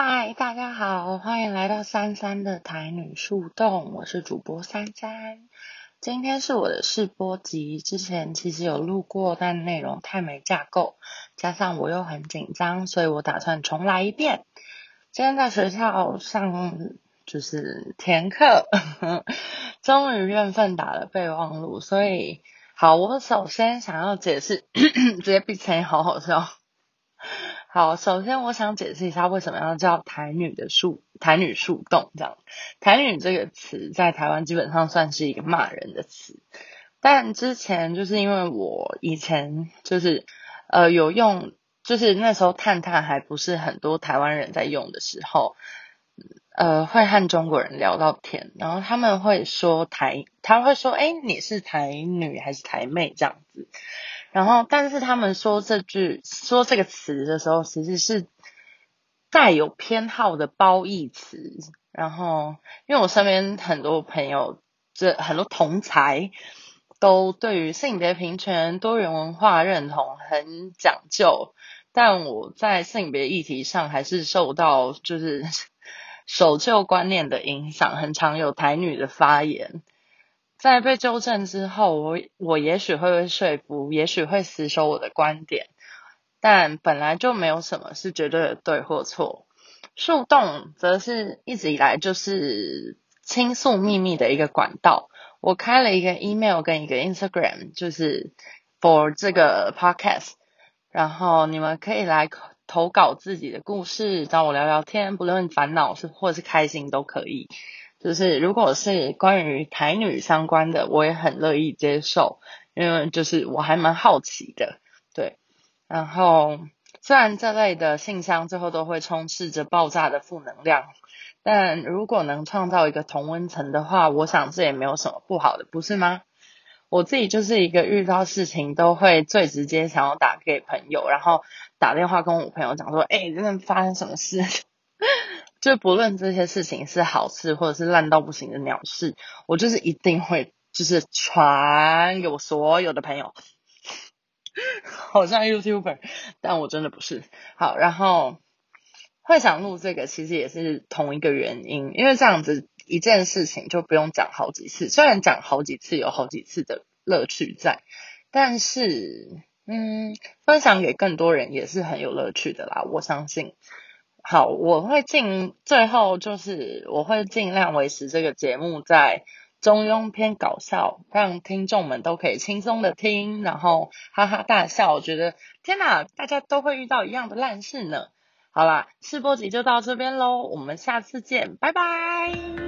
嗨，大家好，欢迎来到珊珊的台女树洞，我是主播珊珊。今天是我的试播集，之前其实有录过，但内容太没架构，加上我又很紧张，所以我打算重来一遍。今天在学校上就是填课，终于缘分打了备忘录，所以好，我首先想要解释，直接闭嘴，好好笑。好，首先我想解释一下为什么要叫台女的树台女树洞这样。台女这个词在台湾基本上算是一个骂人的词，但之前就是因为我以前就是呃有用，就是那时候探探还不是很多台湾人在用的时候，呃会和中国人聊到天，然后他们会说台，他会说哎你是台女还是台妹这样子。然后，但是他们说这句说这个词的时候，其实是带有偏好的褒义词。然后，因为我身边很多朋友，这很多同才都对于性别平权、多元文化认同很讲究，但我在性别议题上还是受到就是 守旧观念的影响，很常有台女的发言。在被纠正之后，我我也许会被说服，也许会死守我的观点，但本来就没有什么是绝对的对或错。树洞则是一直以来就是倾诉秘密的一个管道。我开了一个 email 跟一个 Instagram，就是 for 这个 podcast，然后你们可以来投稿自己的故事，找我聊聊天，不论烦恼是或是开心都可以。就是如果是关于台女相关的，我也很乐意接受，因为就是我还蛮好奇的，对。然后虽然这类的信箱最后都会充斥着爆炸的负能量，但如果能创造一个同温层的话，我想这也没有什么不好的，不是吗？我自己就是一个遇到事情都会最直接想要打给朋友，然后打电话跟我朋友讲说，哎，真的发生什么事？就不论这些事情是好事或者是烂到不行的鸟事，我就是一定会就是传给我所有的朋友，好像 YouTuber，但我真的不是。好，然后会想录这个，其实也是同一个原因，因为这样子一件事情就不用讲好几次，虽然讲好几次有好几次的乐趣在，但是嗯，分享给更多人也是很有乐趣的啦，我相信。好，我会尽最后就是我会尽量维持这个节目在中庸偏搞笑，让听众们都可以轻松的听，然后哈哈大笑。我觉得天哪，大家都会遇到一样的烂事呢。好啦，试播集就到这边喽，我们下次见，拜拜。